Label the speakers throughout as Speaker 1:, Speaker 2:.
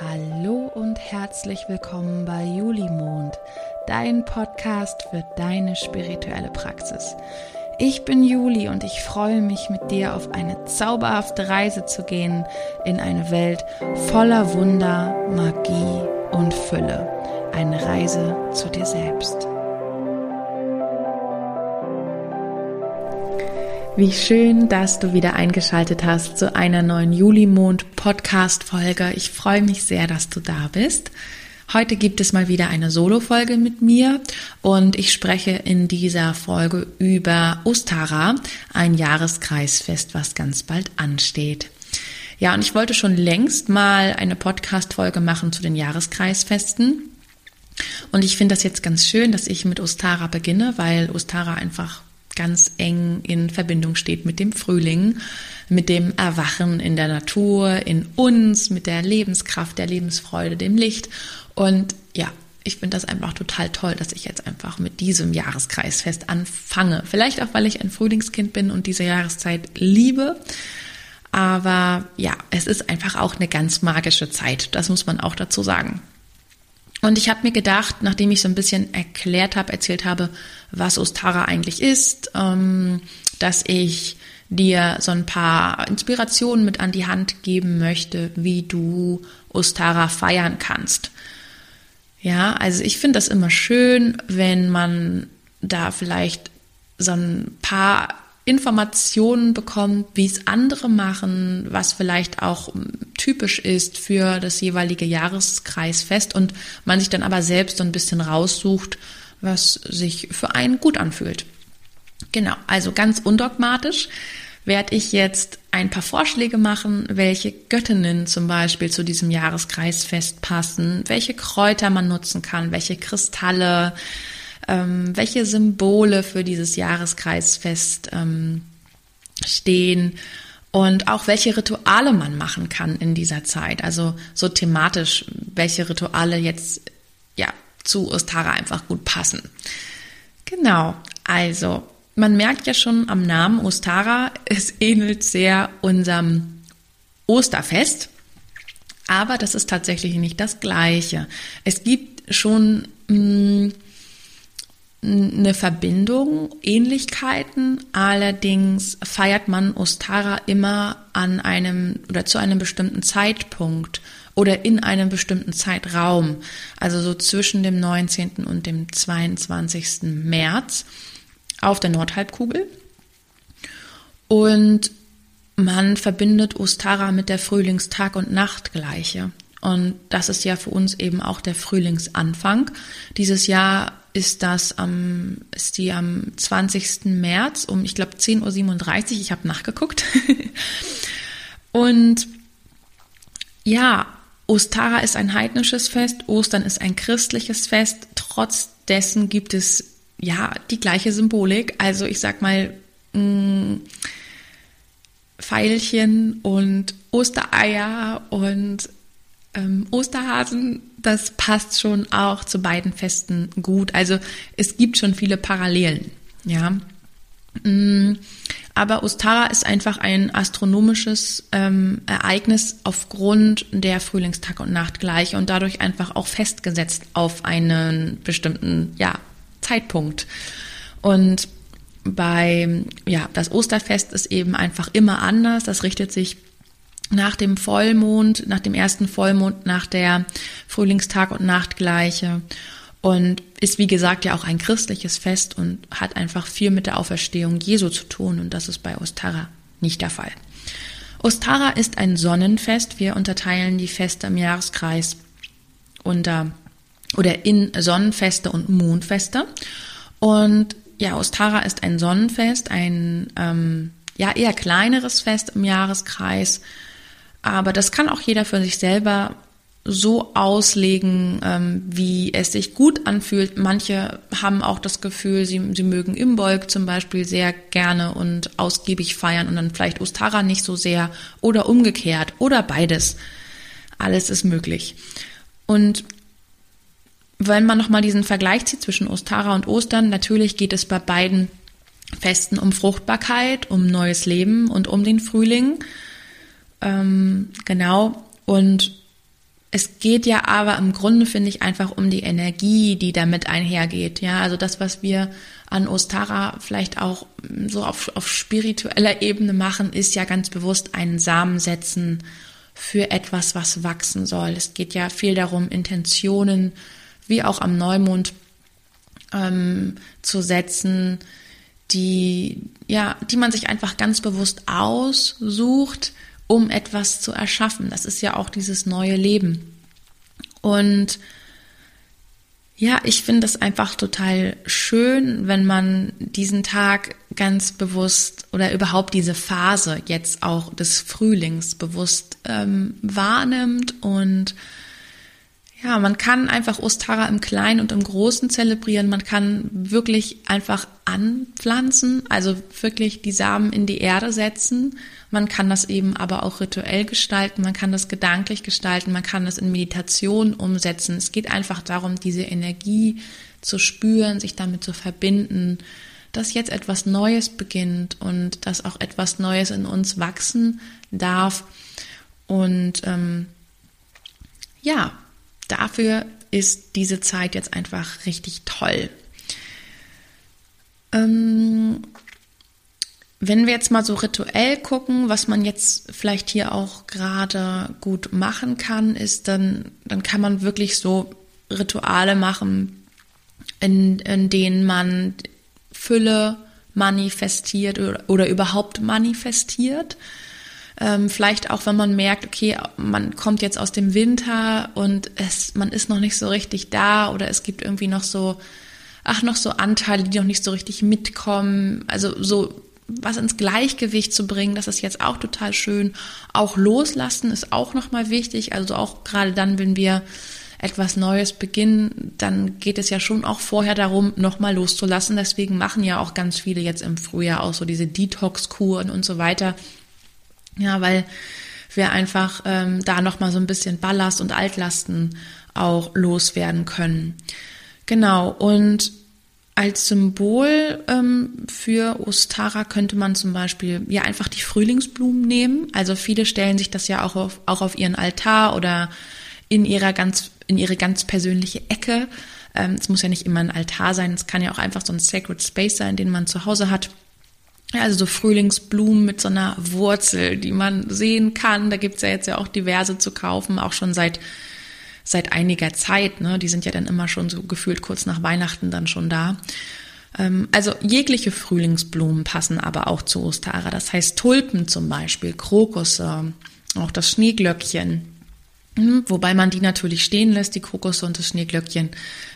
Speaker 1: Hallo und herzlich willkommen bei Julimond, dein Podcast für deine spirituelle Praxis. Ich bin Juli und ich freue mich mit dir auf eine zauberhafte Reise zu gehen in eine Welt voller Wunder, Magie und Fülle. Eine Reise zu dir selbst. Wie schön, dass du wieder eingeschaltet hast zu einer neuen Julimond-Podcast-Folge. Ich freue mich sehr, dass du da bist. Heute gibt es mal wieder eine Solo-Folge mit mir und ich spreche in dieser Folge über Ostara, ein Jahreskreisfest, was ganz bald ansteht. Ja, und ich wollte schon längst mal eine Podcast-Folge machen zu den Jahreskreisfesten. Und ich finde das jetzt ganz schön, dass ich mit Ostara beginne, weil Ostara einfach ganz eng in Verbindung steht mit dem Frühling, mit dem Erwachen in der Natur, in uns, mit der Lebenskraft, der Lebensfreude, dem Licht. Und ja, ich finde das einfach total toll, dass ich jetzt einfach mit diesem Jahreskreisfest anfange. Vielleicht auch, weil ich ein Frühlingskind bin und diese Jahreszeit liebe. Aber ja, es ist einfach auch eine ganz magische Zeit. Das muss man auch dazu sagen. Und ich habe mir gedacht, nachdem ich so ein bisschen erklärt habe, erzählt habe, was Ostara eigentlich ist, ähm, dass ich dir so ein paar Inspirationen mit an die Hand geben möchte, wie du Ostara feiern kannst. Ja, also ich finde das immer schön, wenn man da vielleicht so ein paar Informationen bekommt, wie es andere machen, was vielleicht auch typisch ist für das jeweilige Jahreskreisfest und man sich dann aber selbst so ein bisschen raussucht, was sich für einen gut anfühlt. Genau, also ganz undogmatisch werde ich jetzt ein paar Vorschläge machen, welche Göttinnen zum Beispiel zu diesem Jahreskreisfest passen, welche Kräuter man nutzen kann, welche Kristalle, ähm, welche Symbole für dieses Jahreskreisfest ähm, stehen und auch welche Rituale man machen kann in dieser Zeit. Also so thematisch, welche Rituale jetzt ja zu Ostara einfach gut passen. Genau, also man merkt ja schon am Namen Ostara, es ähnelt sehr unserem Osterfest, aber das ist tatsächlich nicht das gleiche. Es gibt schon mh, mm, eine Verbindung, Ähnlichkeiten. Allerdings feiert man Ostara immer an einem oder zu einem bestimmten Zeitpunkt oder in einem bestimmten Zeitraum. Also so zwischen dem 19. und dem 22. März auf der Nordhalbkugel. Und man verbindet Ostara mit der Frühlingstag- und Nachtgleiche. Und das ist ja für uns eben auch der Frühlingsanfang. Dieses Jahr ist das am, ist die am 20. März um, ich glaube, 10.37 Uhr. Ich habe nachgeguckt. und ja, Ostara ist ein heidnisches Fest, Ostern ist ein christliches Fest. Trotz dessen gibt es ja die gleiche Symbolik. Also ich sag mal, mh, mm, Pfeilchen und Ostereier und ähm, Osterhasen, das passt schon auch zu beiden Festen gut. Also es gibt schon viele Parallelen, ja. Mm, aber Ostara ist einfach ein astronomisches ähm, Ereignis aufgrund der Frühlingstag und Nacht gleich und dadurch einfach auch festgesetzt auf einen bestimmten ja, Zeitpunkt. Und bei ja, das Osterfest ist eben einfach immer anders. Das richtet sich nach dem Vollmond, nach dem ersten Vollmond, nach der Frühlingstag- und Nachtgleiche und ist wie gesagt ja auch ein christliches Fest und hat einfach viel mit der Auferstehung Jesu zu tun und das ist bei Ostara nicht der Fall. Ostara ist ein Sonnenfest. Wir unterteilen die Feste im Jahreskreis unter oder in Sonnenfeste und Mondfeste. Und ja, Ostara ist ein Sonnenfest, ein ähm, ja eher kleineres Fest im Jahreskreis aber das kann auch jeder für sich selber so auslegen, ähm, wie es sich gut anfühlt. Manche haben auch das Gefühl, sie, sie mögen Imbolg zum Beispiel sehr gerne und ausgiebig feiern und dann vielleicht Ostara nicht so sehr oder umgekehrt oder beides. Alles ist möglich. Und wenn man nochmal diesen Vergleich zieht zwischen Ostara und Ostern, natürlich geht es bei beiden Festen um Fruchtbarkeit, um neues Leben und um den Frühling. Ähm, genau. Und Es geht ja aber im Grunde, finde ich, einfach um die Energie, die damit einhergeht. Ja, also das, was wir an Ostara vielleicht auch so auf, auf spiritueller Ebene machen, ist ja ganz bewusst einen Samen setzen für etwas, was wachsen soll. Es geht ja viel darum, Intentionen, wie auch am Neumond, ähm, zu setzen, die, ja, die man sich einfach ganz bewusst aussucht, um etwas zu erschaffen. Das ist ja auch dieses neue Leben. Und ja, ich finde es einfach total schön, wenn man diesen Tag ganz bewusst oder überhaupt diese Phase jetzt auch des Frühlings bewusst ähm, wahrnimmt und ja, man kann einfach Ostara im Kleinen und im Großen zelebrieren. Man kann wirklich einfach anpflanzen, also wirklich die Samen in die Erde setzen. Man kann das eben aber auch rituell gestalten. Man kann das gedanklich gestalten. Man kann das in Meditation umsetzen. Es geht einfach darum, diese Energie zu spüren, sich damit zu verbinden, dass jetzt etwas Neues beginnt und dass auch etwas Neues in uns wachsen darf. Und ähm, ja, dafür ist diese Zeit jetzt einfach richtig toll. Ähm, wenn wir jetzt mal so rituell gucken, was man jetzt vielleicht hier auch gerade gut machen kann, ist dann, dann kann man wirklich so Rituale machen, in, in denen man Fülle manifestiert oder, oder überhaupt manifestiert. Ähm, vielleicht auch, wenn man merkt, okay, man kommt jetzt aus dem Winter und es, man ist noch nicht so richtig da oder es gibt irgendwie noch so, ach, noch so Anteile, die noch nicht so richtig mitkommen. Also so was ins Gleichgewicht zu bringen, das ist jetzt auch total schön. Auch loslassen ist auch nochmal wichtig. Also auch gerade dann, wenn wir etwas Neues beginnen, dann geht es ja schon auch vorher darum, nochmal loszulassen. Deswegen machen ja auch ganz viele jetzt im Frühjahr auch so diese Detox-Kuren und so weiter, ja, weil wir einfach ähm, da nochmal so ein bisschen Ballast und Altlasten auch loswerden können. Genau, und als Symbol ähm, für Ostara könnte man zum Beispiel ja einfach die Frühlingsblumen nehmen. Also viele stellen sich das ja auch auf, auch auf ihren Altar oder in ihrer ganz, in ihre ganz persönliche Ecke. Ähm, es muss ja nicht immer ein Altar sein, es kann ja auch einfach so ein Sacred Space sein, den man zu Hause hat. Also so Frühlingsblumen mit so einer Wurzel, die man sehen kann. Da gibt's ja jetzt ja auch diverse zu kaufen, auch schon seit, seit einiger Zeit. Ne? Die sind ja dann immer schon so gefühlt kurz nach Weihnachten dann schon da. Ähm, also jegliche Frühlingsblumen passen aber auch zu Ostara. Das heißt Tulpen zum Beispiel, Krokusse, auch das Schneeglöckchen. Hm, wobei man die natürlich stehen lässt, die Krokusse und das Schneeglöckchen.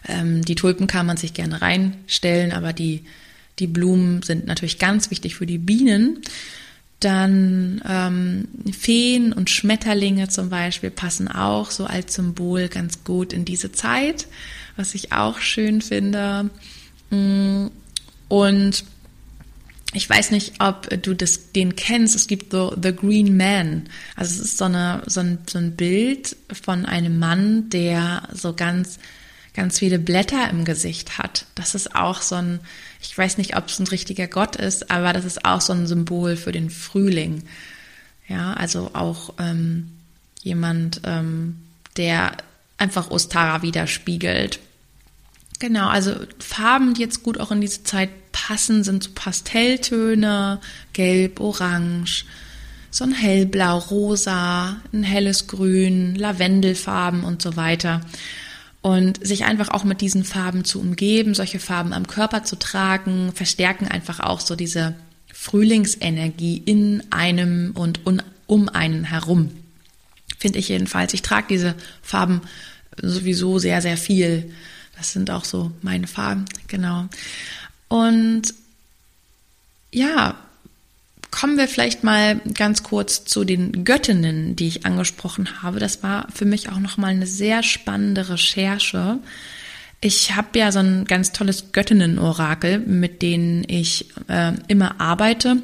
Speaker 1: Ähm, die Tulpen kann man sich gerne reinstellen, aber die die Blumen sind natürlich ganz wichtig für die Bienen. Dann ähm, Feen und Schmetterlinge zum Beispiel passen auch so als Symbol ganz gut in diese Zeit, was ich auch schön finde. Mm, und ich weiß nicht, ob du das, den kennst. Es gibt so The Green Man. Also es ist so, eine, so, ein, so ein Bild von einem Mann, der so ganz, ganz viele Blätter im Gesicht hat. Das ist auch so ein, ich weiß nicht, ob es ein richtiger Gott ist, aber das ist auch so ein Symbol für den Frühling. Ja, also auch ähm, jemand, ähm, der einfach Ostara widerspiegelt. Genau, also Farben, die jetzt gut auch in diese Zeit passen, sind so Pastelltöne, gelb, orange, so ein hellblau, rosa, ein helles Grün, Lavendelfarben und so weiter und sich einfach auch mit diesen Farben zu umgeben, solche Farben am Körper zu tragen, verstärken einfach auch so diese Frühlingsenergie in einem und um einen herum. Finde ich jedenfalls. Ich trage diese Farben sowieso sehr, sehr viel. Das sind auch so meine Farben, genau. Und ja, Kommen wir vielleicht mal ganz kurz zu den Göttinnen, die ich angesprochen habe. Das war für mich auch nochmal eine sehr spannende Recherche. Ich habe ja so ein ganz tolles Göttinnen-Orakel, mit denen ich äh, immer arbeite.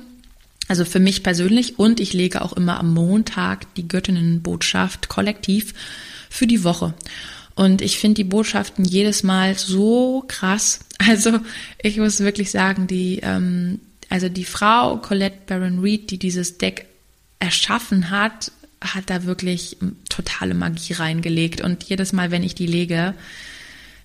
Speaker 1: Also für mich persönlich und ich lege auch immer am Montag die Göttinnenbotschaft kollektiv für die Woche. Und ich finde die Botschaften jedes Mal so krass. Also ich muss wirklich sagen, die, ähm, also die Frau Colette Baron Reed, die dieses Deck erschaffen hat, hat da wirklich totale Magie reingelegt. Und jedes Mal, wenn ich die lege,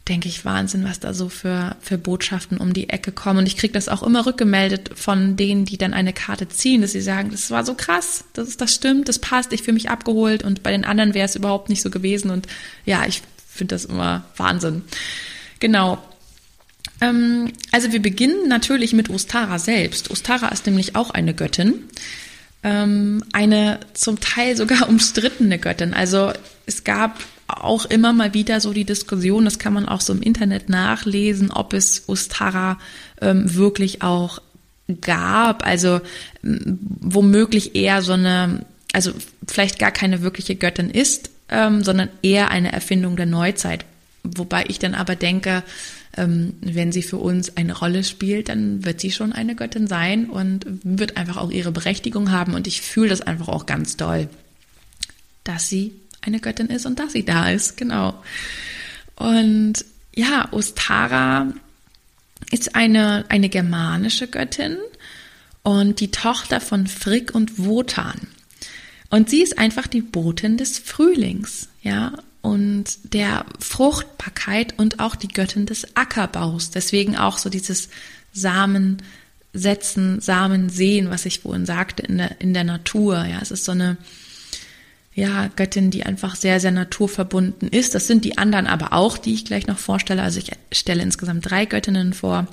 Speaker 1: denke ich, Wahnsinn, was da so für, für Botschaften um die Ecke kommen. Und ich kriege das auch immer rückgemeldet von denen, die dann eine Karte ziehen, dass sie sagen, das war so krass, das, ist, das stimmt, das passt, ich fühle mich abgeholt und bei den anderen wäre es überhaupt nicht so gewesen. Und ja, ich finde das immer Wahnsinn. Genau. Ähm, also wir beginnen natürlich mit Ostara selbst. Ostara ist nämlich auch eine Göttin. Ähm, eine zum Teil sogar umstrittene Göttin. Also es gab auch immer mal wieder so die Diskussion, das kann man auch so im Internet nachlesen, ob es Ostara ähm, wirklich auch gab. Also womöglich eher so eine, also vielleicht gar keine wirkliche Göttin ist, ähm, sondern eher eine Erfindung der Neuzeit. Wobei ich dann aber denke, ähm, wenn sie für uns eine Rolle spielt, dann wird sie schon eine Göttin sein und wird einfach auch ihre Berechtigung haben. Und ich fühle das einfach auch ganz doll, dass sie eine Göttin ist und dass sie da ist, genau. Und ja, Ostara ist eine, eine germanische Göttin und die Tochter von Frigg und Wotan. Und sie ist einfach die Botin des Frühlings, ja, und der Fruchtbarkeit und auch die Göttin des Ackerbaus. Deswegen auch so dieses Samen setzen, Samen sehen, was ich vorhin sagte, in der, in der Natur. Ja, es ist so eine, ja, Göttin, die einfach sehr, sehr naturverbunden ist. Das sind die anderen aber auch, die ich gleich noch vorstelle. Also ich stelle insgesamt drei Göttinnen vor.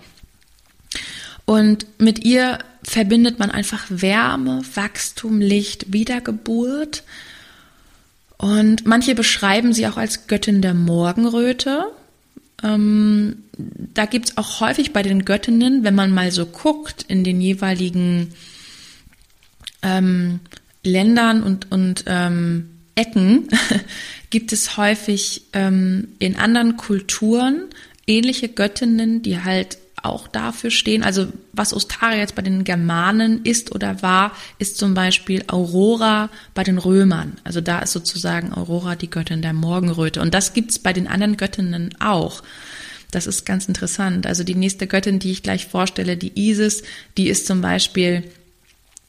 Speaker 1: Und mit ihr verbindet man einfach Wärme, Wachstum, Licht, Wiedergeburt. Und manche beschreiben sie auch als Göttin der Morgenröte. Ähm, da gibt's auch häufig bei den Göttinnen, wenn man mal so guckt in den jeweiligen ähm, Ländern und, und ähm, Ecken gibt es häufig ähm, in anderen Kulturen ähnliche Göttinnen, die halt auch dafür stehen. Also was Ostara jetzt bei den Germanen ist oder war, ist zum Beispiel Aurora bei den Römern. Also da ist sozusagen Aurora die Göttin der Morgenröte. Und das gibt's bei den anderen Göttinnen auch. Das ist ganz interessant. Also die nächste Göttin, die ich gleich vorstelle, die Isis, die ist zum Beispiel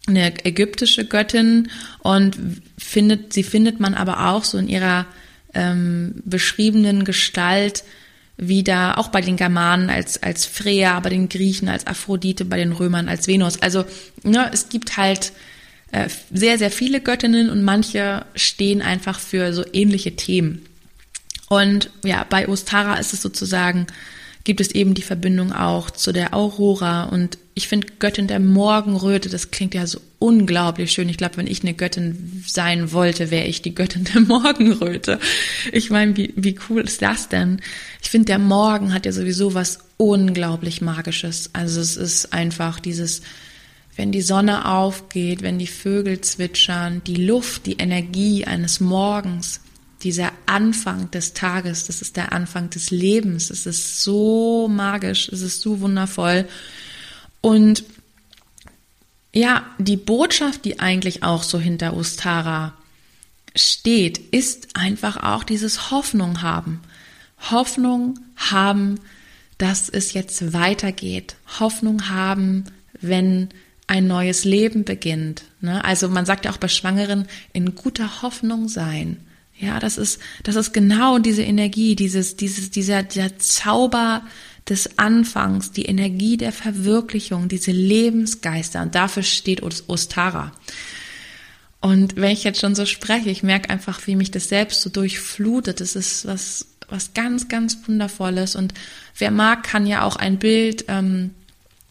Speaker 1: eine ägyptische Göttin und findet, sie findet man aber auch so in ihrer ähm, beschriebenen Gestalt wieder, auch bei den Germanen als, als Freya, bei den Griechen als Aphrodite, bei den Römern als Venus. Also ne, es gibt halt äh, sehr, sehr viele Göttinnen und manche stehen einfach für so ähnliche Themen. Und ja, bei Ostara ist es sozusagen gibt es eben die Verbindung auch zu der Aurora. Und ich finde Göttin der Morgenröte, das klingt ja so unglaublich schön. Ich glaube, wenn ich eine Göttin sein wollte, wäre ich die Göttin der Morgenröte. Ich meine, wie, wie cool ist das denn? Ich finde, der Morgen hat ja sowieso was unglaublich Magisches. Also es ist einfach dieses, wenn die Sonne aufgeht, wenn die Vögel zwitschern, die Luft, die Energie eines Morgens dieser Anfang des Tages, das ist der Anfang des Lebens. Es ist so magisch, es ist so wundervoll. Und ja, die Botschaft, die eigentlich auch so hinter Ustara steht, ist einfach auch dieses Hoffnung haben. Hoffnung haben, dass es jetzt weitergeht. Hoffnung haben, wenn ein neues Leben beginnt. Ne? Also man sagt ja auch bei Schwangeren, in guter Hoffnung sein. Ja, das ist, das ist genau diese Energie, dieses, dieses, dieser, der Zauber des Anfangs, die Energie der Verwirklichung, diese Lebensgeister. Und dafür steht Ostara. Und wenn ich jetzt schon so spreche, ich merke einfach, wie mich das selbst so durchflutet. Das ist was, was ganz, ganz Wundervolles. Und wer mag, kann ja auch ein Bild ähm,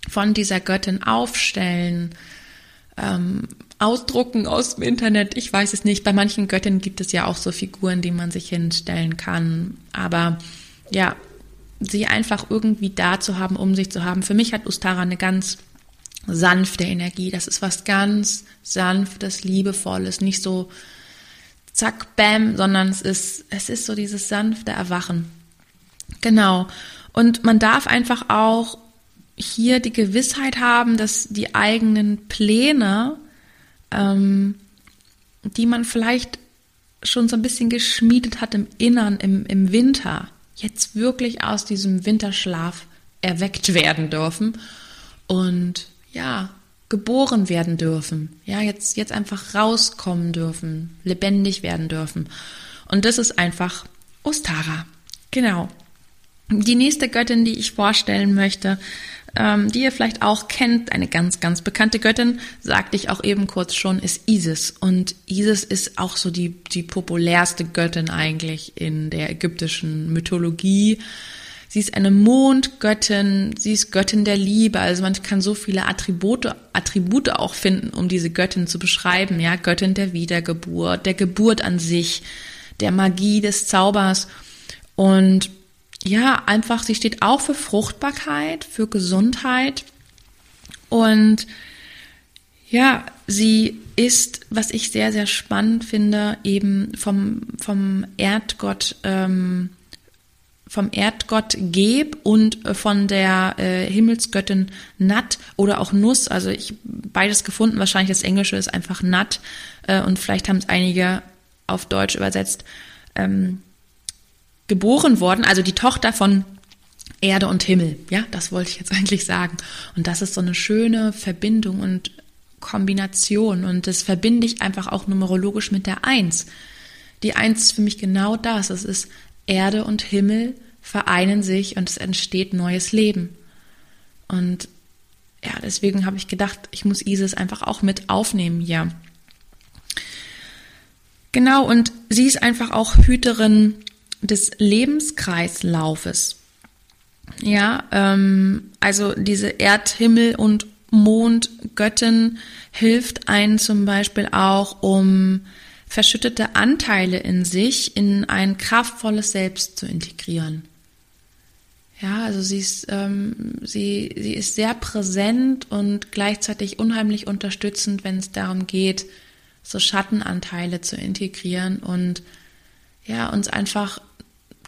Speaker 1: von dieser Göttin aufstellen. Ähm, ausdrucken aus dem Internet. Ich weiß es nicht. Bei manchen Göttinnen gibt es ja auch so Figuren, die man sich hinstellen kann. Aber ja, sie einfach irgendwie da zu haben, um sich zu haben. Für mich hat Ustara eine ganz sanfte Energie. Das ist was ganz sanftes, liebevolles, nicht so zack, bam, sondern es ist, es ist so dieses sanfte Erwachen. Genau. Und man darf einfach auch hier die Gewissheit haben, dass die eigenen Pläne ähm, die man vielleicht schon so ein bisschen geschmiedet hat im Innern, im, im Winter, jetzt wirklich aus diesem Winterschlaf erweckt werden dürfen und ja, geboren werden dürfen. Ja, jetzt, jetzt einfach rauskommen dürfen, lebendig werden dürfen. Und das ist einfach Ostara. Genau. Die nächste Göttin, die ich vorstellen möchte, ähm, die ihr vielleicht auch kennt, eine ganz, ganz bekannte Göttin, sagte ich auch eben kurz schon, ist Isis. Und Isis ist auch so die, die populärste Göttin eigentlich in der ägyptischen Mythologie. Sie ist eine Mondgöttin, sie ist Göttin der Liebe, also man kann so viele Attribute, Attribute auch finden, um diese Göttin zu beschreiben, ja, Göttin der Wiedergeburt, der Geburt an sich, der Magie des Zaubers und ja, einfach, sie steht auch für Fruchtbarkeit, für Gesundheit und ja, sie ist, was ich sehr, sehr spannend finde, eben vom, vom Erdgott, ähm, vom Erdgott Geb und von der äh, Himmelsgöttin Nat oder auch Nuss. Also ich beides gefunden. Wahrscheinlich das Englische ist einfach Nat äh, und vielleicht haben es einige auf Deutsch übersetzt. Ähm, geboren worden, also die Tochter von Erde und Himmel. Ja, das wollte ich jetzt eigentlich sagen. Und das ist so eine schöne Verbindung und Kombination. Und das verbinde ich einfach auch numerologisch mit der Eins. Die Eins ist für mich genau das. Es ist Erde und Himmel vereinen sich und es entsteht neues Leben. Und ja, deswegen habe ich gedacht, ich muss Isis einfach auch mit aufnehmen hier. Genau, und sie ist einfach auch Hüterin des Lebenskreislaufes. Ja, ähm, also diese Erdhimmel und Mondgöttin hilft einen zum Beispiel auch, um verschüttete Anteile in sich in ein kraftvolles Selbst zu integrieren. Ja, also sie ist, ähm, sie, sie ist sehr präsent und gleichzeitig unheimlich unterstützend, wenn es darum geht, so Schattenanteile zu integrieren und ja, uns einfach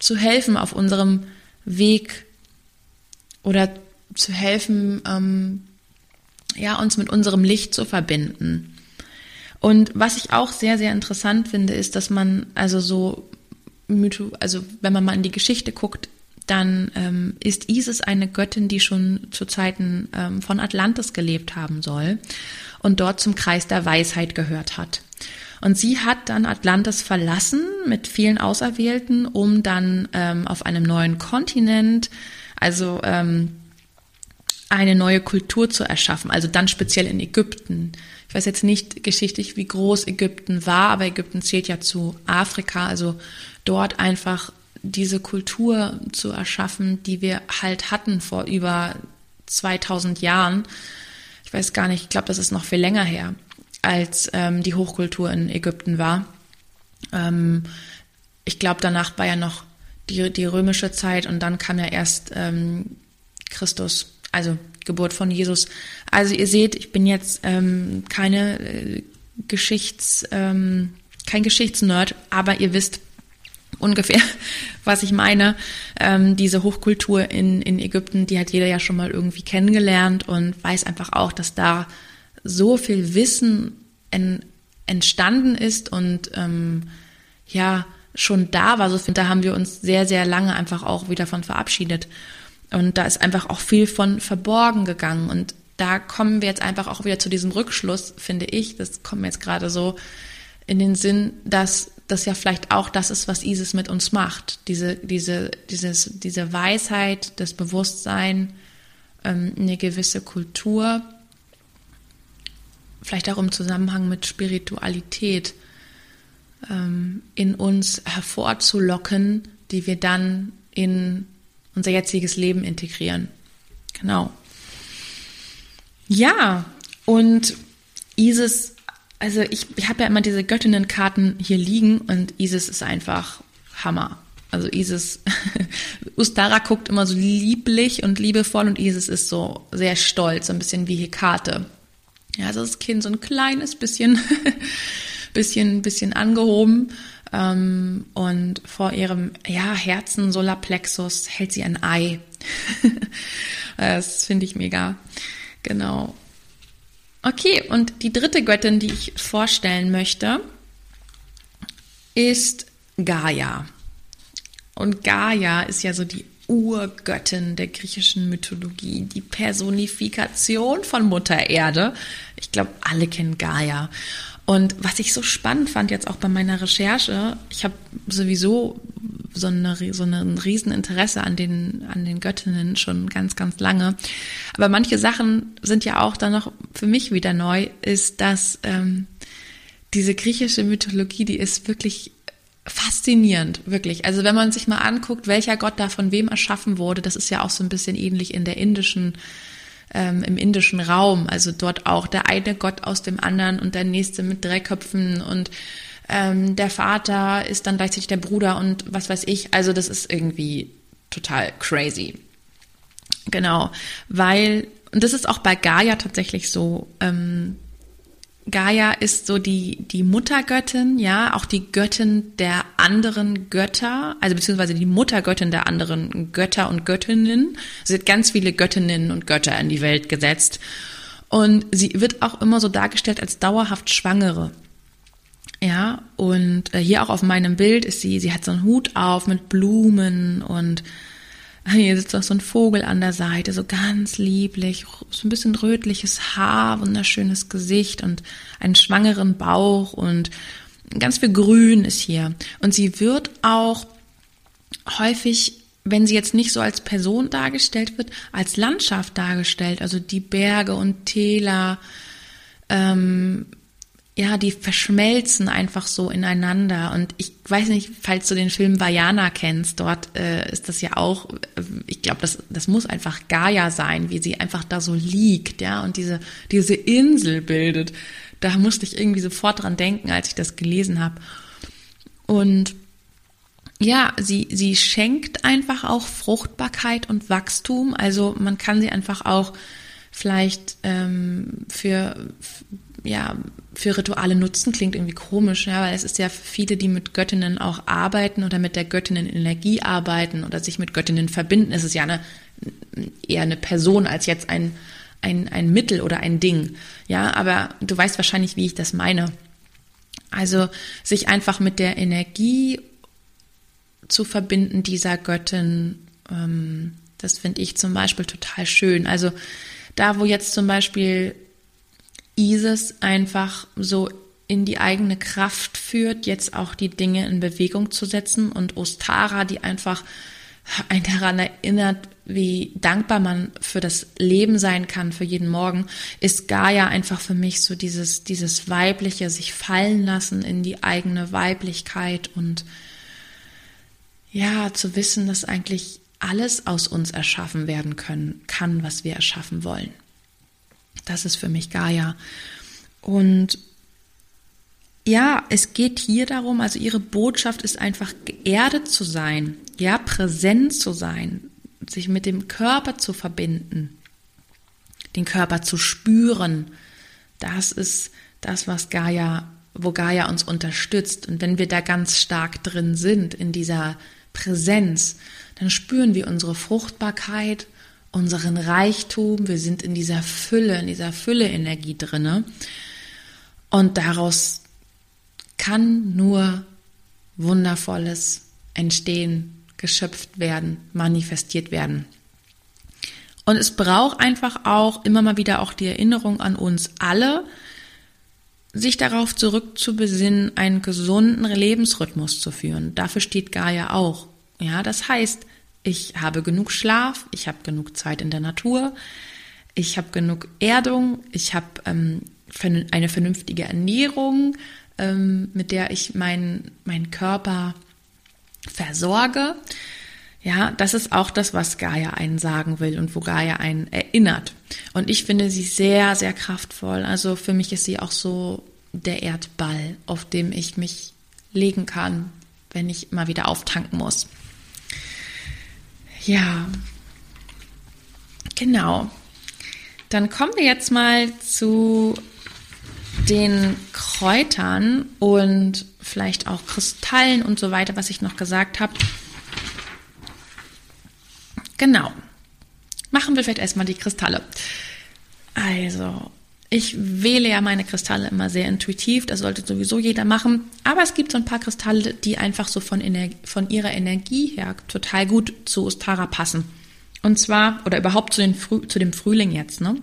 Speaker 1: zu helfen auf unserem Weg oder zu helfen, ähm, ja, uns mit unserem Licht zu verbinden. Und was ich auch sehr, sehr interessant finde, ist, dass man also so, also wenn man mal in die Geschichte guckt, dann ähm, ist Isis eine Göttin, die schon zu Zeiten ähm, von Atlantis gelebt haben soll und dort zum Kreis der Weisheit gehört hat. Und sie hat dann Atlantis verlassen mit vielen Auserwählten, um dann ähm, auf einem neuen Kontinent, also ähm, eine neue Kultur zu erschaffen, also dann speziell in Ägypten. Ich weiß jetzt nicht geschichtlich, wie groß Ägypten war, aber Ägypten zählt ja zu Afrika, also dort einfach diese Kultur zu erschaffen, die wir halt hatten vor über 2000 Jahren. Ich weiß gar nicht, ich glaube, das ist noch viel länger her als ähm, die Hochkultur in Ägypten war. Ähm, ich glaube, danach war ja noch die, die römische Zeit und dann kam ja erst ähm, Christus, also Geburt von Jesus. Also ihr seht, ich bin jetzt ähm, keine äh, Geschichts, ähm, kein Geschichtsnerd, aber ihr wisst ungefähr, was ich meine. Ähm, diese Hochkultur in, in Ägypten, die hat jeder ja schon mal irgendwie kennengelernt und weiß einfach auch, dass da so viel Wissen en, entstanden ist und ähm, ja schon da war. So da haben wir uns sehr, sehr lange einfach auch wieder von verabschiedet. Und da ist einfach auch viel von verborgen gegangen. Und da kommen wir jetzt einfach auch wieder zu diesem Rückschluss, finde ich. Das kommt mir jetzt gerade so in den Sinn, dass das ja vielleicht auch das ist, was ISIS mit uns macht. Diese, diese, dieses, diese Weisheit, das Bewusstsein, ähm, eine gewisse Kultur vielleicht auch im Zusammenhang mit Spiritualität ähm, in uns hervorzulocken, die wir dann in unser jetziges Leben integrieren. Genau. Ja, und Isis, also ich, ich habe ja immer diese Göttinnenkarten hier liegen und Isis ist einfach Hammer. Also Isis, Ustara guckt immer so lieblich und liebevoll und Isis ist so sehr stolz, so ein bisschen wie Hekate. Ja, also das Kind so ein kleines bisschen, bisschen, bisschen angehoben. Ähm, und vor ihrem ja, Herzen, Solarplexus, hält sie ein Ei. das finde ich mega. Genau. Okay, und die dritte Göttin, die ich vorstellen möchte, ist Gaia. Und Gaia ist ja so die Urgöttin der griechischen Mythologie, die Personifikation von Mutter Erde. Ich glaube, alle kennen Gaia. Und was ich so spannend fand jetzt auch bei meiner Recherche, ich habe sowieso so, eine, so ein Rieseninteresse an den, an den Göttinnen schon ganz, ganz lange. Aber manche Sachen sind ja auch dann noch für mich wieder neu, ist, dass ähm, diese griechische Mythologie, die ist wirklich faszinierend, wirklich. Also wenn man sich mal anguckt, welcher Gott da von wem erschaffen wurde, das ist ja auch so ein bisschen ähnlich in der indischen ähm, im indischen Raum. Also dort auch der eine Gott aus dem anderen und der nächste mit drei Köpfen und ähm, der Vater ist dann gleichzeitig der Bruder und was weiß ich. Also das ist irgendwie total crazy. Genau, weil, und das ist auch bei Gaia tatsächlich so, ähm, Gaia ist so die, die Muttergöttin, ja, auch die Göttin der anderen Götter, also beziehungsweise die Muttergöttin der anderen Götter und Göttinnen. Sie hat ganz viele Göttinnen und Götter in die Welt gesetzt. Und sie wird auch immer so dargestellt als dauerhaft Schwangere. Ja, und äh, hier auch auf meinem Bild ist sie, sie hat so einen Hut auf mit Blumen und hier sitzt auch so ein Vogel an der Seite, so ganz lieblich, so ein bisschen rötliches Haar, wunderschönes Gesicht und einen schwangeren Bauch und ganz viel Grün ist hier. Und sie wird auch häufig, wenn sie jetzt nicht so als Person dargestellt wird, als Landschaft dargestellt. Also die Berge und Täler, ähm, ja, die verschmelzen einfach so ineinander. Und ich weiß nicht, falls du den Film Vajana kennst, dort äh, ist das ja auch, äh, ich glaube, das, das muss einfach Gaia sein, wie sie einfach da so liegt, ja, und diese, diese Insel bildet. Da musste ich irgendwie sofort dran denken, als ich das gelesen habe. Und ja, sie, sie schenkt einfach auch Fruchtbarkeit und Wachstum. Also man kann sie einfach auch vielleicht ähm, für ja, für Rituale nutzen, klingt irgendwie komisch, ja, weil es ist ja viele, die mit Göttinnen auch arbeiten oder mit der Göttinnen Energie arbeiten oder sich mit Göttinnen verbinden. Es ist ja eine, eher eine Person als jetzt ein, ein, ein Mittel oder ein Ding. Ja, aber du weißt wahrscheinlich, wie ich das meine. Also sich einfach mit der Energie zu verbinden dieser Göttin, ähm, das finde ich zum Beispiel total schön. Also da, wo jetzt zum Beispiel Isis einfach so in die eigene Kraft führt, jetzt auch die Dinge in Bewegung zu setzen und Ostara, die einfach einen daran erinnert, wie dankbar man für das Leben sein kann, für jeden Morgen, ist Gaia einfach für mich so dieses, dieses weibliche, sich fallen lassen in die eigene Weiblichkeit und ja, zu wissen, dass eigentlich alles aus uns erschaffen werden können, kann, was wir erschaffen wollen. Das ist für mich Gaia. Und ja, es geht hier darum, also ihre Botschaft ist einfach geerdet zu sein, ja, präsent zu sein, sich mit dem Körper zu verbinden, den Körper zu spüren. Das ist das, was Gaia, wo Gaia uns unterstützt. Und wenn wir da ganz stark drin sind, in dieser Präsenz, dann spüren wir unsere Fruchtbarkeit, unseren Reichtum, wir sind in dieser Fülle, in dieser Fülle-Energie drinne. Und daraus kann nur Wundervolles entstehen, geschöpft werden, manifestiert werden. Und es braucht einfach auch immer mal wieder auch die Erinnerung an uns alle, sich darauf zurückzubesinnen, einen gesunden Lebensrhythmus zu führen. Dafür steht Gaia auch. Ja, das heißt, ich habe genug Schlaf, ich habe genug Zeit in der Natur, ich habe genug Erdung, ich habe ähm, eine vernünftige Ernährung, ähm, mit der ich meinen mein Körper versorge. Ja, das ist auch das, was Gaia einen sagen will und wo Gaia einen erinnert. Und ich finde sie sehr, sehr kraftvoll. Also für mich ist sie auch so der Erdball, auf dem ich mich legen kann, wenn ich mal wieder auftanken muss. Ja, genau. Dann kommen wir jetzt mal zu den Kräutern und vielleicht auch Kristallen und so weiter, was ich noch gesagt habe. Genau. Machen wir vielleicht erstmal die Kristalle. Also, ich wähle ja meine Kristalle immer sehr intuitiv, das sollte sowieso jeder machen. Aber es gibt so ein paar Kristalle, die einfach so von, Ener von ihrer Energie her total gut zu Ostara passen. Und zwar, oder überhaupt zu, zu dem Frühling jetzt, ne?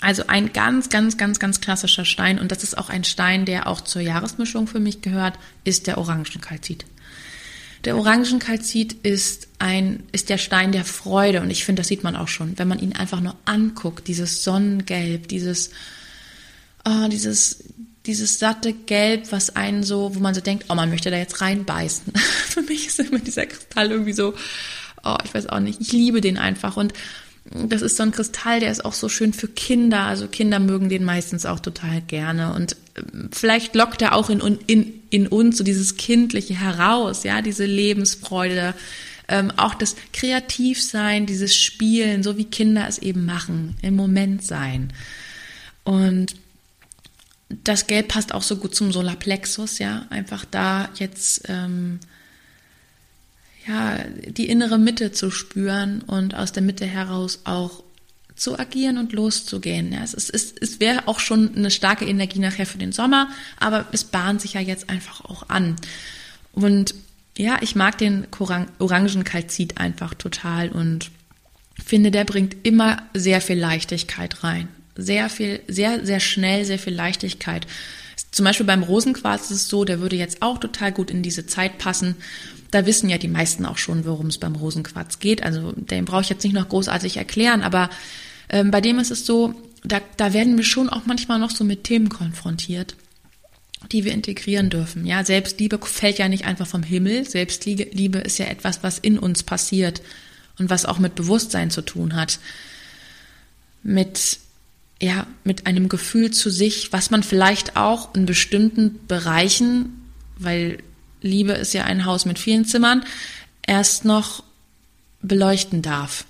Speaker 1: Also ein ganz, ganz, ganz, ganz klassischer Stein, und das ist auch ein Stein, der auch zur Jahresmischung für mich gehört, ist der Orangenkalzit. Der Orangenkalzit ist ein, ist der Stein der Freude und ich finde, das sieht man auch schon, wenn man ihn einfach nur anguckt, dieses Sonnengelb, dieses, oh, dieses, dieses satte Gelb, was einen so, wo man so denkt, oh, man möchte da jetzt reinbeißen. Für mich ist immer dieser Kristall irgendwie so, oh, ich weiß auch nicht, ich liebe den einfach und das ist so ein Kristall, der ist auch so schön für Kinder. Also Kinder mögen den meistens auch total gerne. Und ähm, vielleicht lockt er auch in, in, in uns so dieses Kindliche heraus, ja, diese Lebensfreude, ähm, auch das Kreativsein, dieses Spielen, so wie Kinder es eben machen, im Moment sein. Und das Gelb passt auch so gut zum Solarplexus, ja, einfach da jetzt ähm, ja, die innere Mitte zu spüren und aus der Mitte heraus auch zu agieren und loszugehen. Ja, es, ist, es, es wäre auch schon eine starke Energie nachher für den Sommer, aber es bahnt sich ja jetzt einfach auch an. Und ja, ich mag den Orangenkalzit einfach total und finde, der bringt immer sehr viel Leichtigkeit rein. Sehr viel, sehr, sehr schnell, sehr viel Leichtigkeit. Zum Beispiel beim Rosenquarz ist es so, der würde jetzt auch total gut in diese Zeit passen. Da wissen ja die meisten auch schon, worum es beim Rosenquarz geht. Also den brauche ich jetzt nicht noch großartig erklären, aber ähm, bei dem ist es so, da, da werden wir schon auch manchmal noch so mit Themen konfrontiert, die wir integrieren dürfen. Ja, Selbstliebe fällt ja nicht einfach vom Himmel. Selbstliebe ist ja etwas, was in uns passiert und was auch mit Bewusstsein zu tun hat. Mit ja, mit einem Gefühl zu sich, was man vielleicht auch in bestimmten Bereichen, weil Liebe ist ja ein Haus mit vielen Zimmern, erst noch beleuchten darf.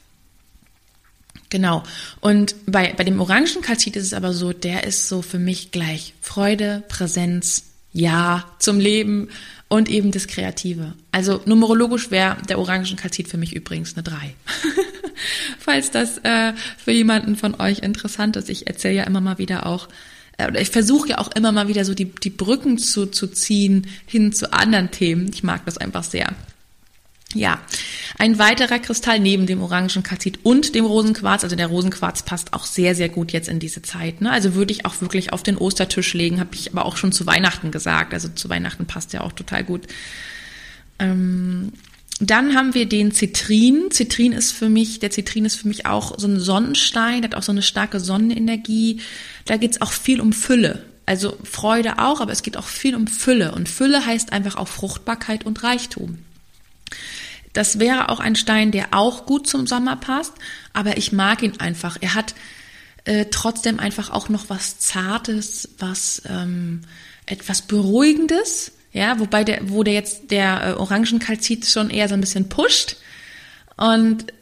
Speaker 1: Genau. Und bei, bei dem Orangenkalzit ist es aber so, der ist so für mich gleich Freude, Präsenz, Ja zum Leben und eben das Kreative. Also numerologisch wäre der Orangenkalzit für mich übrigens eine 3. Falls das äh, für jemanden von euch interessant ist. Ich erzähle ja immer mal wieder auch, äh, oder ich versuche ja auch immer mal wieder so die, die Brücken zu, zu ziehen hin zu anderen Themen. Ich mag das einfach sehr. Ja, ein weiterer Kristall neben dem Orangenkalzit und dem Rosenquarz, also der Rosenquarz passt auch sehr, sehr gut jetzt in diese Zeit. Ne? Also würde ich auch wirklich auf den Ostertisch legen, habe ich aber auch schon zu Weihnachten gesagt. Also zu Weihnachten passt der auch total gut. Ähm, dann haben wir den Zitrin. Zitrin ist für mich, der Zitrin ist für mich auch so ein Sonnenstein, hat auch so eine starke Sonnenenergie. Da geht es auch viel um Fülle. Also Freude auch, aber es geht auch viel um Fülle. Und Fülle heißt einfach auch Fruchtbarkeit und Reichtum. Das wäre auch ein Stein, der auch gut zum Sommer passt, aber ich mag ihn einfach. Er hat äh, trotzdem einfach auch noch was Zartes, was ähm, etwas Beruhigendes, ja, wobei der, wo der jetzt der äh, Orangenkalzit schon eher so ein bisschen pusht und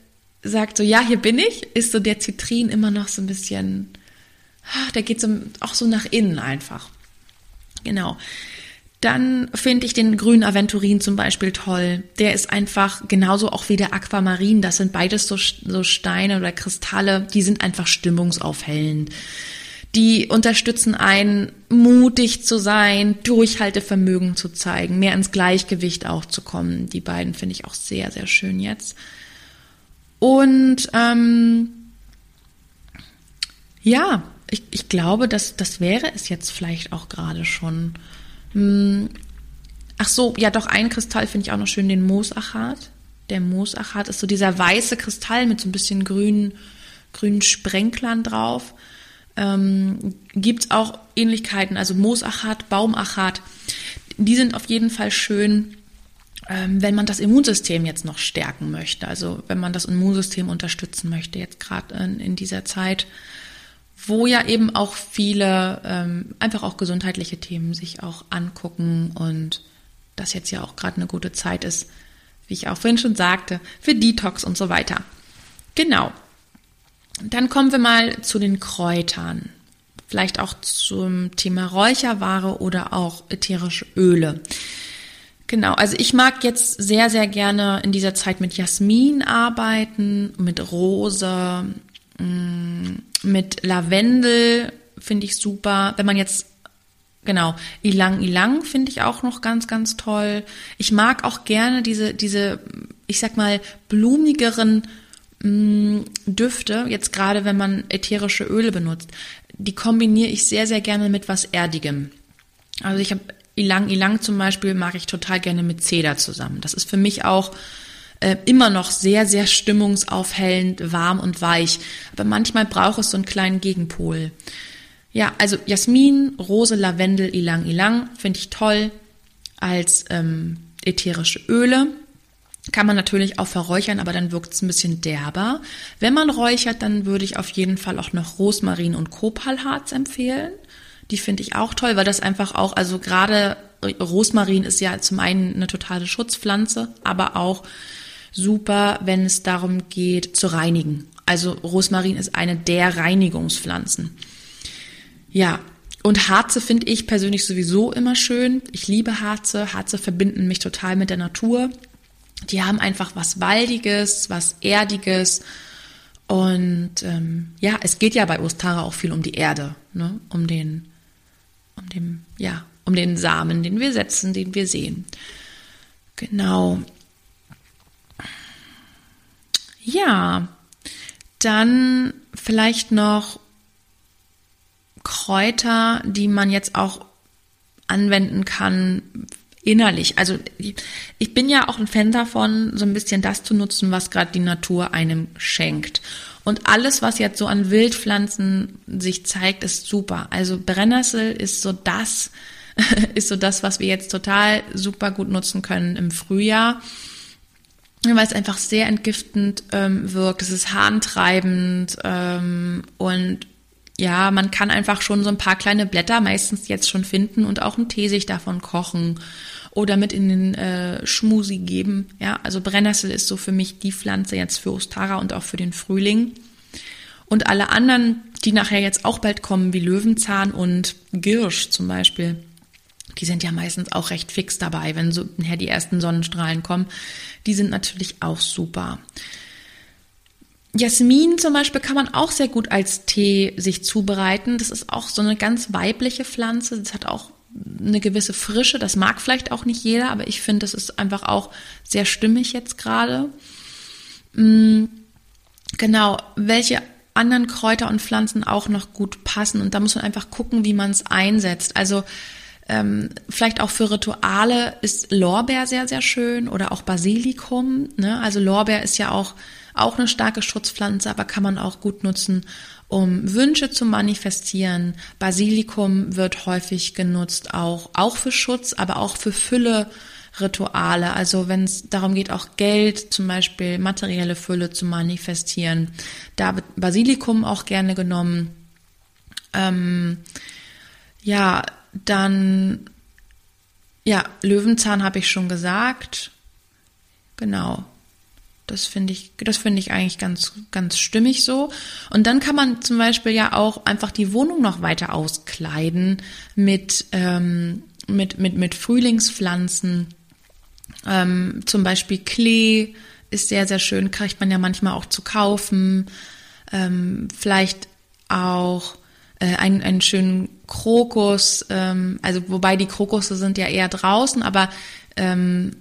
Speaker 1: sagt so, ja, hier bin ich, ist so der Zitrin immer noch so ein bisschen, ah, der geht so auch so nach innen einfach. Genau. Dann finde ich den grünen Aventurin zum Beispiel toll. Der ist einfach genauso auch wie der Aquamarin. Das sind beides so, so Steine oder Kristalle, die sind einfach stimmungsaufhellend. Die unterstützen einen, mutig zu sein, Durchhaltevermögen zu zeigen, mehr ins Gleichgewicht auch zu kommen. Die beiden finde ich auch sehr, sehr schön jetzt. Und ähm, ja, ich, ich glaube, dass das wäre es jetzt vielleicht auch gerade schon. Hm. Ach so, ja doch, ein Kristall finde ich auch noch schön, den Moosachat. Der Moosachat ist so dieser weiße Kristall mit so ein bisschen grünen, grünen Sprenklern drauf. Ähm, Gibt auch Ähnlichkeiten, also Moosachat, Baumachat. Die sind auf jeden Fall schön, ähm, wenn man das Immunsystem jetzt noch stärken möchte. Also wenn man das Immunsystem unterstützen möchte, jetzt gerade in, in dieser Zeit wo ja eben auch viele ähm, einfach auch gesundheitliche Themen sich auch angucken und das jetzt ja auch gerade eine gute Zeit ist, wie ich auch vorhin schon sagte, für Detox und so weiter. Genau. Dann kommen wir mal zu den Kräutern. Vielleicht auch zum Thema Räucherware oder auch ätherische Öle. Genau, also ich mag jetzt sehr, sehr gerne in dieser Zeit mit Jasmin arbeiten, mit Rose, mm, mit Lavendel finde ich super. Wenn man jetzt Genau, Ilang Ilang finde ich auch noch ganz, ganz toll. Ich mag auch gerne diese, diese, ich sag mal, blumigeren mh, mm, Düfte, jetzt gerade wenn man ätherische Öle benutzt. Die kombiniere ich sehr, sehr gerne mit was Erdigem. Also ich habe Ilang Ilang zum Beispiel mag ich total gerne mit Zeder zusammen. Das ist für mich auch äh, immer noch sehr, sehr stimmungsaufhellend, warm und weich. Aber manchmal braucht es so einen kleinen Gegenpol. Ja, also Jasmin, Rose, Lavendel, Ilang Ilang finde ich toll als ähm, ätherische Öle. Kann man natürlich auch verräuchern, aber dann wirkt es ein bisschen derber. Wenn man räuchert, dann würde ich auf jeden Fall auch noch Rosmarin und Kopalharz empfehlen. Die finde ich auch toll, weil das einfach auch, also gerade Rosmarin ist ja zum einen eine totale Schutzpflanze, aber auch super, wenn es darum geht zu reinigen. Also Rosmarin ist eine der Reinigungspflanzen. Ja, und Harze finde ich persönlich sowieso immer schön. Ich liebe Harze. Harze verbinden mich total mit der Natur. Die haben einfach was Waldiges, was Erdiges. Und ähm, ja, es geht ja bei Ostara auch viel um die Erde, ne? um den, um den, ja, um den Samen, den wir setzen, den wir sehen. Genau. Ja, dann vielleicht noch Kräuter, die man jetzt auch anwenden kann innerlich. Also ich bin ja auch ein Fan davon, so ein bisschen das zu nutzen, was gerade die Natur einem schenkt. Und alles, was jetzt so an Wildpflanzen sich zeigt, ist super. Also Brennnessel ist so das, ist so das, was wir jetzt total super gut nutzen können im Frühjahr weil es einfach sehr entgiftend ähm, wirkt. Es ist harntreibend ähm, und ja, man kann einfach schon so ein paar kleine Blätter meistens jetzt schon finden und auch einen Tee sich davon kochen oder mit in den äh, Schmusi geben. Ja, also Brennnessel ist so für mich die Pflanze jetzt für Ostara und auch für den Frühling. Und alle anderen, die nachher jetzt auch bald kommen, wie Löwenzahn und Girsch zum Beispiel, die sind ja meistens auch recht fix dabei, wenn so nachher die ersten Sonnenstrahlen kommen. Die sind natürlich auch super. Jasmin zum Beispiel kann man auch sehr gut als Tee sich zubereiten. Das ist auch so eine ganz weibliche Pflanze. Das hat auch eine gewisse Frische. Das mag vielleicht auch nicht jeder, aber ich finde, das ist einfach auch sehr stimmig jetzt gerade. Mm, genau, welche anderen Kräuter und Pflanzen auch noch gut passen. Und da muss man einfach gucken, wie man es einsetzt. Also ähm, vielleicht auch für Rituale ist Lorbeer sehr, sehr schön oder auch Basilikum. Ne? Also Lorbeer ist ja auch auch eine starke Schutzpflanze, aber kann man auch gut nutzen, um Wünsche zu manifestieren. Basilikum wird häufig genutzt, auch, auch für Schutz, aber auch für Fülle. Rituale, also wenn es darum geht, auch Geld, zum Beispiel materielle Fülle zu manifestieren, da wird Basilikum auch gerne genommen. Ähm, ja, dann, ja, Löwenzahn habe ich schon gesagt. Genau. Das finde ich, das finde ich eigentlich ganz, ganz stimmig so. Und dann kann man zum Beispiel ja auch einfach die Wohnung noch weiter auskleiden mit, ähm, mit, mit, mit Frühlingspflanzen. Ähm, zum Beispiel Klee ist sehr, sehr schön, kriegt man ja manchmal auch zu kaufen. Ähm, vielleicht auch äh, einen, einen schönen Krokus, ähm, also wobei die Krokusse sind ja eher draußen, aber ähm,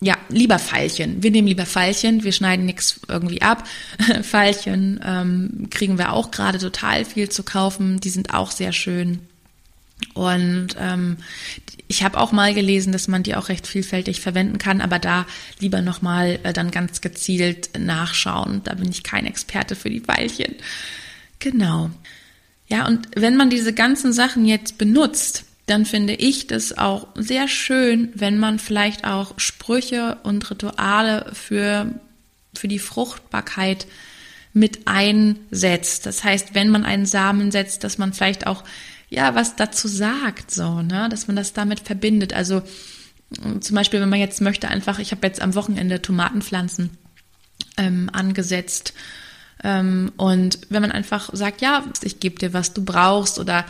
Speaker 1: ja, lieber Pfeilchen. Wir nehmen lieber Pfeilchen, wir schneiden nichts irgendwie ab. Pfeilchen ähm, kriegen wir auch gerade total viel zu kaufen, die sind auch sehr schön. Und ähm, ich habe auch mal gelesen, dass man die auch recht vielfältig verwenden kann, aber da lieber nochmal äh, dann ganz gezielt nachschauen. Da bin ich kein Experte für die Pfeilchen. Genau. Ja, und wenn man diese ganzen Sachen jetzt benutzt, dann finde ich das auch sehr schön, wenn man vielleicht auch Sprüche und Rituale für, für die Fruchtbarkeit mit einsetzt. Das heißt, wenn man einen Samen setzt, dass man vielleicht auch ja was dazu sagt, so, ne, dass man das damit verbindet. Also zum Beispiel, wenn man jetzt möchte, einfach, ich habe jetzt am Wochenende Tomatenpflanzen ähm, angesetzt. Ähm, und wenn man einfach sagt, ja, ich gebe dir, was du brauchst oder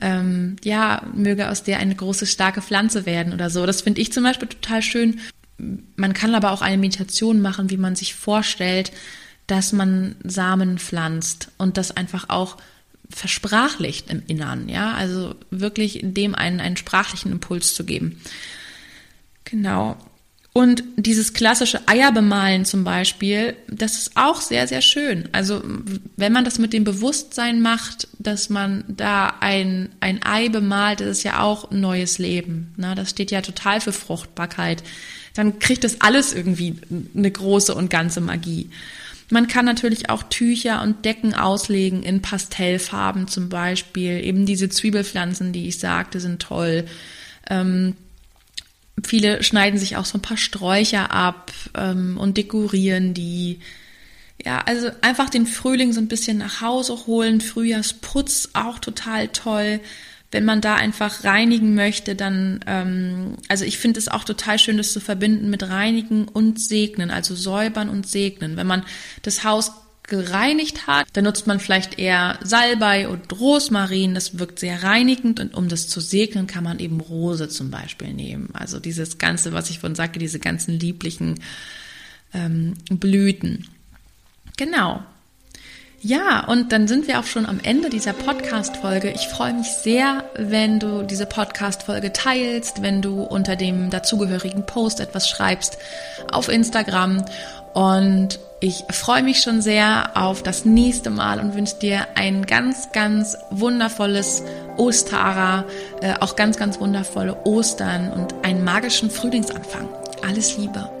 Speaker 1: ähm, ja, möge aus der eine große, starke Pflanze werden oder so. Das finde ich zum Beispiel total schön. Man kann aber auch eine Meditation machen, wie man sich vorstellt, dass man Samen pflanzt und das einfach auch versprachlicht im Innern, ja, also wirklich dem einen, einen sprachlichen Impuls zu geben. Genau. Und dieses klassische Eierbemalen zum Beispiel, das ist auch sehr, sehr schön. Also wenn man das mit dem Bewusstsein macht, dass man da ein, ein Ei bemalt, das ist ja auch ein neues Leben. Ne? Das steht ja total für Fruchtbarkeit. Dann kriegt das alles irgendwie eine große und ganze Magie. Man kann natürlich auch Tücher und Decken auslegen in Pastellfarben zum Beispiel. Eben diese Zwiebelpflanzen, die ich sagte, sind toll. Ähm, viele schneiden sich auch so ein paar Sträucher ab ähm, und dekorieren die. Ja, also einfach den Frühling so ein bisschen nach Hause holen. Frühjahrsputz auch total toll wenn man da einfach reinigen möchte, dann, ähm, also ich finde es auch total schön, das zu verbinden mit reinigen und segnen, also säubern und segnen. Wenn man das Haus gereinigt hat, dann nutzt man vielleicht eher Salbei und Rosmarin. Das wirkt sehr reinigend und um das zu segnen, kann man eben Rose zum Beispiel nehmen. Also dieses Ganze, was ich von sagte, diese ganzen lieblichen ähm, Blüten. Genau. Ja, und dann sind wir auch schon am Ende dieser Podcast-Folge. Ich freue mich sehr, wenn du diese Podcast-Folge teilst, wenn du unter dem dazugehörigen Post etwas schreibst auf Instagram. Und ich freue mich schon sehr auf das nächste Mal und wünsche dir ein ganz, ganz wundervolles Ostara, äh, auch ganz, ganz wundervolle Ostern und einen magischen Frühlingsanfang. Alles Liebe.